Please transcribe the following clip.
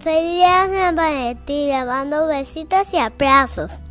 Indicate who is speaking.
Speaker 1: Feliz San Valentín, mando besitos y abrazos.